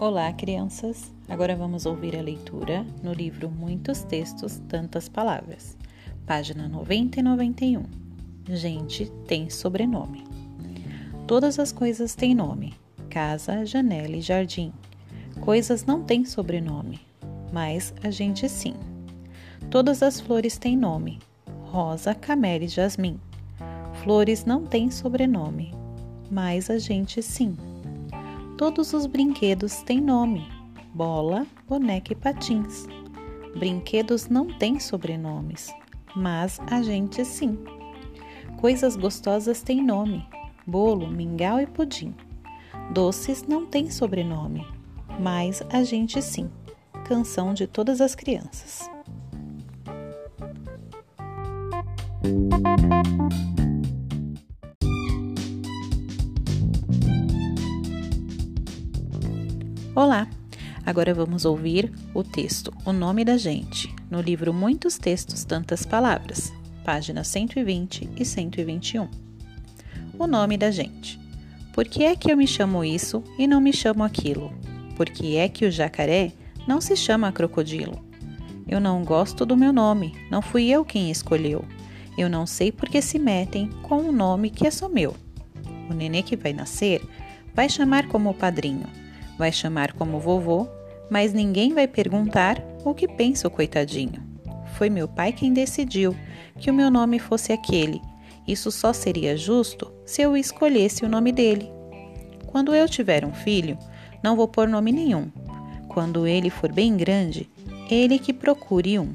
Olá, crianças! Agora vamos ouvir a leitura no livro Muitos Textos, Tantas Palavras, página 90 e 91. Gente tem sobrenome. Todas as coisas têm nome: casa, janela e jardim. Coisas não têm sobrenome, mas a gente sim. Todas as flores têm nome: rosa, camélia e jasmim. Flores não têm sobrenome, mas a gente sim. Todos os brinquedos têm nome: bola, boneca e patins. Brinquedos não têm sobrenomes, mas a gente sim. Coisas gostosas têm nome: bolo, mingau e pudim. Doces não têm sobrenome, mas a gente sim. Canção de todas as crianças. Olá! Agora vamos ouvir o texto O Nome da Gente, no livro Muitos Textos, Tantas Palavras, páginas 120 e 121. O nome da gente. Por que é que eu me chamo isso e não me chamo aquilo? Por que é que o jacaré não se chama crocodilo? Eu não gosto do meu nome, não fui eu quem escolheu. Eu não sei por que se metem com um nome que é só meu. O nenê que vai nascer vai chamar como padrinho vai chamar como vovô, mas ninguém vai perguntar o que pensa o coitadinho. Foi meu pai quem decidiu que o meu nome fosse aquele. Isso só seria justo se eu escolhesse o nome dele. Quando eu tiver um filho, não vou pôr nome nenhum. Quando ele for bem grande, ele que procure um.